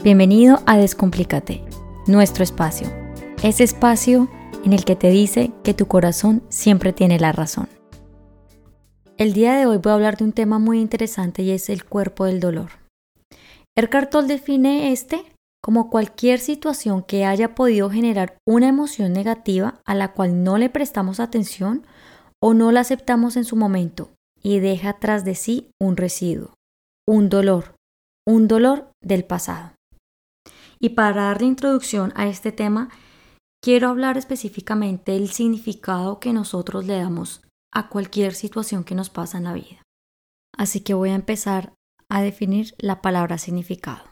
Bienvenido a Descomplícate, nuestro espacio. Ese espacio en el que te dice que tu corazón siempre tiene la razón. El día de hoy voy a hablar de un tema muy interesante y es el cuerpo del dolor. Eckhart Tolle define este como cualquier situación que haya podido generar una emoción negativa a la cual no le prestamos atención o no la aceptamos en su momento y deja tras de sí un residuo, un dolor, un dolor del pasado. Y para darle introducción a este tema, quiero hablar específicamente del significado que nosotros le damos a cualquier situación que nos pasa en la vida. Así que voy a empezar a definir la palabra significado.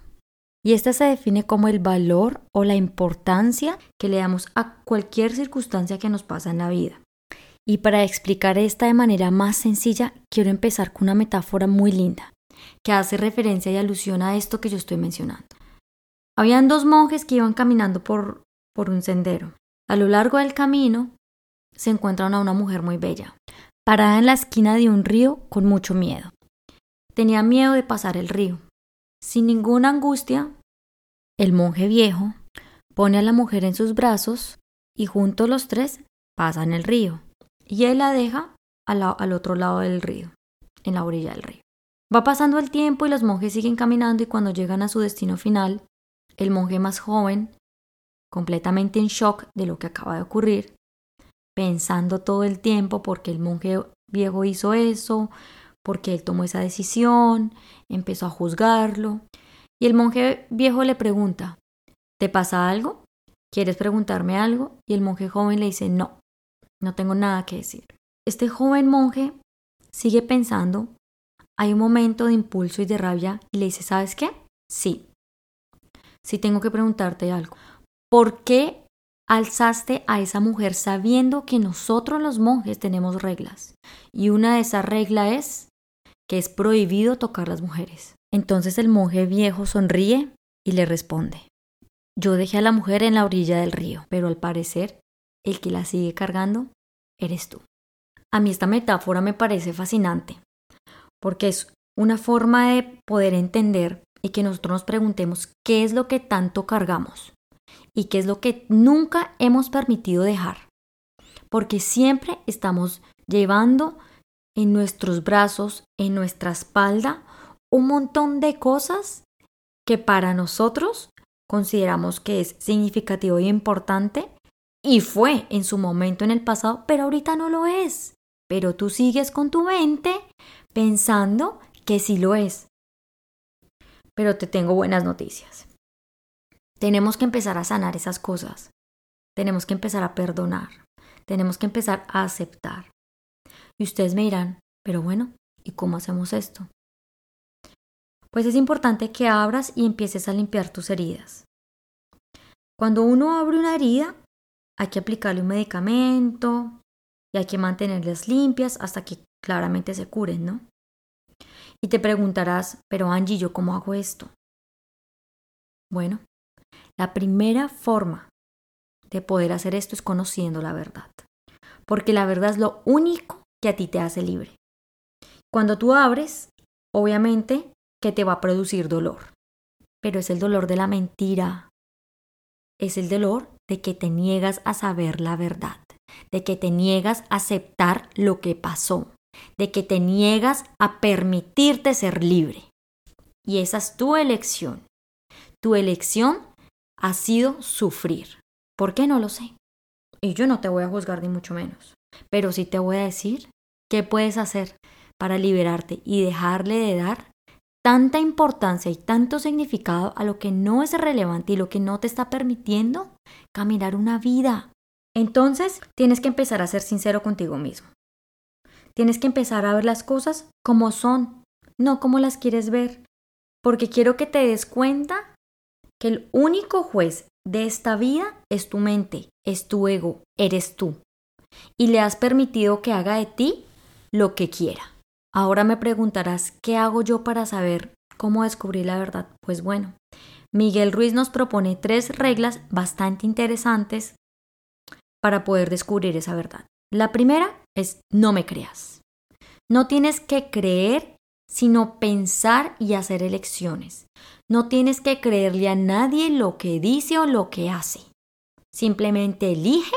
Y esta se define como el valor o la importancia que le damos a cualquier circunstancia que nos pasa en la vida. Y para explicar esta de manera más sencilla, quiero empezar con una metáfora muy linda, que hace referencia y alusión a esto que yo estoy mencionando. Habían dos monjes que iban caminando por, por un sendero. A lo largo del camino se encuentran a una mujer muy bella, parada en la esquina de un río con mucho miedo. Tenía miedo de pasar el río. Sin ninguna angustia, el monje viejo pone a la mujer en sus brazos y juntos los tres pasan el río. Y él la deja al, al otro lado del río, en la orilla del río. Va pasando el tiempo y los monjes siguen caminando y cuando llegan a su destino final, el monje más joven, completamente en shock de lo que acaba de ocurrir, pensando todo el tiempo porque el monje viejo hizo eso, porque él tomó esa decisión, empezó a juzgarlo. Y el monje viejo le pregunta, ¿te pasa algo? ¿Quieres preguntarme algo? Y el monje joven le dice, no, no tengo nada que decir. Este joven monje sigue pensando, hay un momento de impulso y de rabia y le dice, ¿sabes qué? Sí, sí tengo que preguntarte algo. ¿Por qué alzaste a esa mujer sabiendo que nosotros los monjes tenemos reglas? Y una de esas reglas es que es prohibido tocar las mujeres. Entonces el monje viejo sonríe y le responde, yo dejé a la mujer en la orilla del río, pero al parecer el que la sigue cargando eres tú. A mí esta metáfora me parece fascinante, porque es una forma de poder entender y que nosotros nos preguntemos qué es lo que tanto cargamos y qué es lo que nunca hemos permitido dejar. Porque siempre estamos llevando en nuestros brazos, en nuestra espalda, un montón de cosas que para nosotros consideramos que es significativo y importante y fue en su momento en el pasado, pero ahorita no lo es. Pero tú sigues con tu mente pensando que sí lo es. Pero te tengo buenas noticias. Tenemos que empezar a sanar esas cosas. Tenemos que empezar a perdonar. Tenemos que empezar a aceptar. Y ustedes me dirán, pero bueno, ¿y cómo hacemos esto? Pues es importante que abras y empieces a limpiar tus heridas. Cuando uno abre una herida, hay que aplicarle un medicamento y hay que mantenerlas limpias hasta que claramente se curen, ¿no? Y te preguntarás, pero Angie, ¿yo cómo hago esto? Bueno, la primera forma de poder hacer esto es conociendo la verdad. Porque la verdad es lo único que a ti te hace libre. Cuando tú abres, obviamente que te va a producir dolor. Pero es el dolor de la mentira. Es el dolor de que te niegas a saber la verdad. De que te niegas a aceptar lo que pasó de que te niegas a permitirte ser libre. Y esa es tu elección. Tu elección ha sido sufrir. ¿Por qué no lo sé? Y yo no te voy a juzgar ni mucho menos. Pero sí te voy a decir qué puedes hacer para liberarte y dejarle de dar tanta importancia y tanto significado a lo que no es relevante y lo que no te está permitiendo caminar una vida. Entonces, tienes que empezar a ser sincero contigo mismo. Tienes que empezar a ver las cosas como son, no como las quieres ver. Porque quiero que te des cuenta que el único juez de esta vida es tu mente, es tu ego, eres tú. Y le has permitido que haga de ti lo que quiera. Ahora me preguntarás, ¿qué hago yo para saber cómo descubrir la verdad? Pues bueno, Miguel Ruiz nos propone tres reglas bastante interesantes para poder descubrir esa verdad. La primera es no me creas. No tienes que creer sino pensar y hacer elecciones. No tienes que creerle a nadie lo que dice o lo que hace. Simplemente elige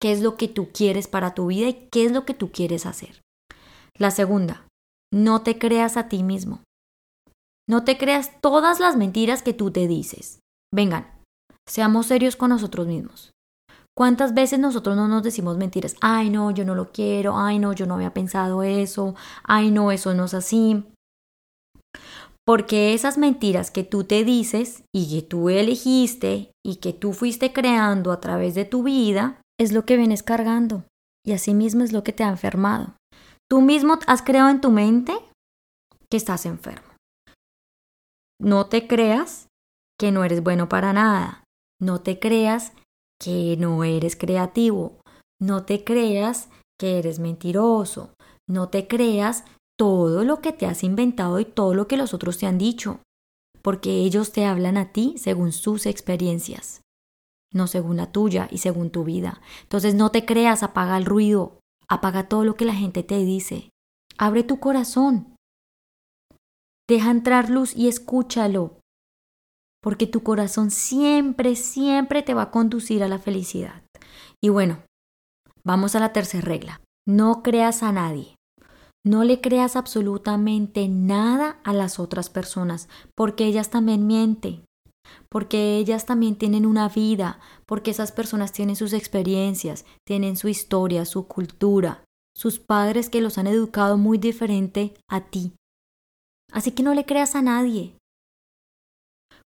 qué es lo que tú quieres para tu vida y qué es lo que tú quieres hacer. La segunda, no te creas a ti mismo. No te creas todas las mentiras que tú te dices. Vengan, seamos serios con nosotros mismos. ¿Cuántas veces nosotros no nos decimos mentiras? Ay, no, yo no lo quiero. Ay, no, yo no había pensado eso. Ay, no, eso no es así. Porque esas mentiras que tú te dices y que tú elegiste y que tú fuiste creando a través de tu vida, es lo que vienes cargando. Y así mismo es lo que te ha enfermado. Tú mismo has creado en tu mente que estás enfermo. No te creas que no eres bueno para nada. No te creas que no eres creativo. No te creas que eres mentiroso. No te creas todo lo que te has inventado y todo lo que los otros te han dicho, porque ellos te hablan a ti según sus experiencias, no según la tuya y según tu vida. Entonces no te creas, apaga el ruido, apaga todo lo que la gente te dice. Abre tu corazón. Deja entrar luz y escúchalo porque tu corazón siempre, siempre te va a conducir a la felicidad. Y bueno, vamos a la tercera regla. No creas a nadie. No le creas absolutamente nada a las otras personas, porque ellas también mienten, porque ellas también tienen una vida, porque esas personas tienen sus experiencias, tienen su historia, su cultura, sus padres que los han educado muy diferente a ti. Así que no le creas a nadie,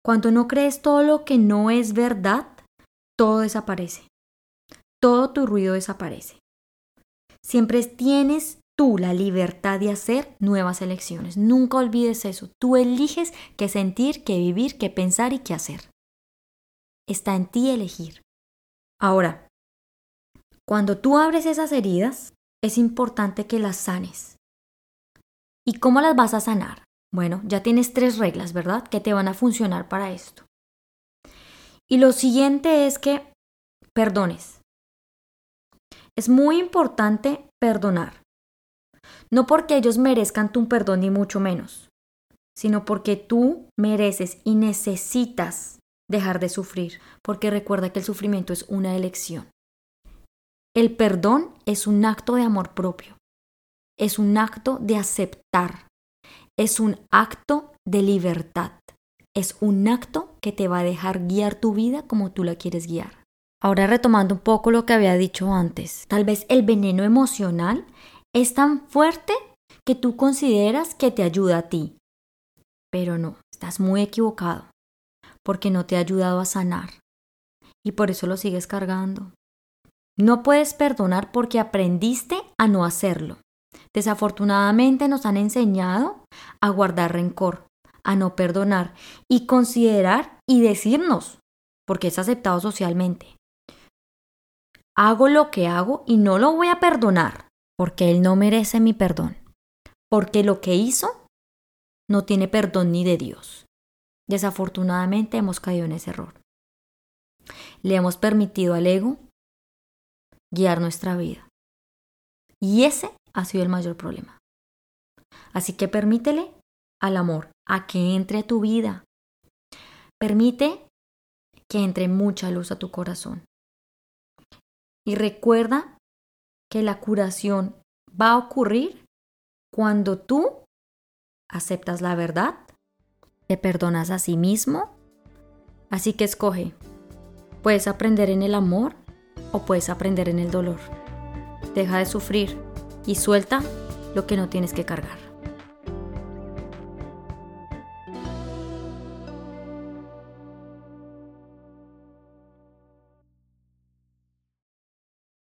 cuando no crees todo lo que no es verdad, todo desaparece. Todo tu ruido desaparece. Siempre tienes tú la libertad de hacer nuevas elecciones. Nunca olvides eso. Tú eliges qué sentir, qué vivir, qué pensar y qué hacer. Está en ti elegir. Ahora, cuando tú abres esas heridas, es importante que las sanes. ¿Y cómo las vas a sanar? Bueno, ya tienes tres reglas, ¿verdad? Que te van a funcionar para esto. Y lo siguiente es que perdones. Es muy importante perdonar. No porque ellos merezcan tu perdón ni mucho menos, sino porque tú mereces y necesitas dejar de sufrir, porque recuerda que el sufrimiento es una elección. El perdón es un acto de amor propio, es un acto de aceptar es un acto de libertad. Es un acto que te va a dejar guiar tu vida como tú la quieres guiar. Ahora retomando un poco lo que había dicho antes, tal vez el veneno emocional es tan fuerte que tú consideras que te ayuda a ti. Pero no, estás muy equivocado, porque no te ha ayudado a sanar. Y por eso lo sigues cargando. No puedes perdonar porque aprendiste a no hacerlo. Desafortunadamente nos han enseñado a guardar rencor, a no perdonar y considerar y decirnos, porque es aceptado socialmente. Hago lo que hago y no lo voy a perdonar, porque él no merece mi perdón, porque lo que hizo no tiene perdón ni de Dios. Desafortunadamente hemos caído en ese error. Le hemos permitido al ego guiar nuestra vida. Y ese ha sido el mayor problema. Así que permítele al amor a que entre a tu vida. Permite que entre mucha luz a tu corazón. Y recuerda que la curación va a ocurrir cuando tú aceptas la verdad, te perdonas a sí mismo. Así que escoge. Puedes aprender en el amor o puedes aprender en el dolor. Deja de sufrir y suelta lo que no tienes que cargar.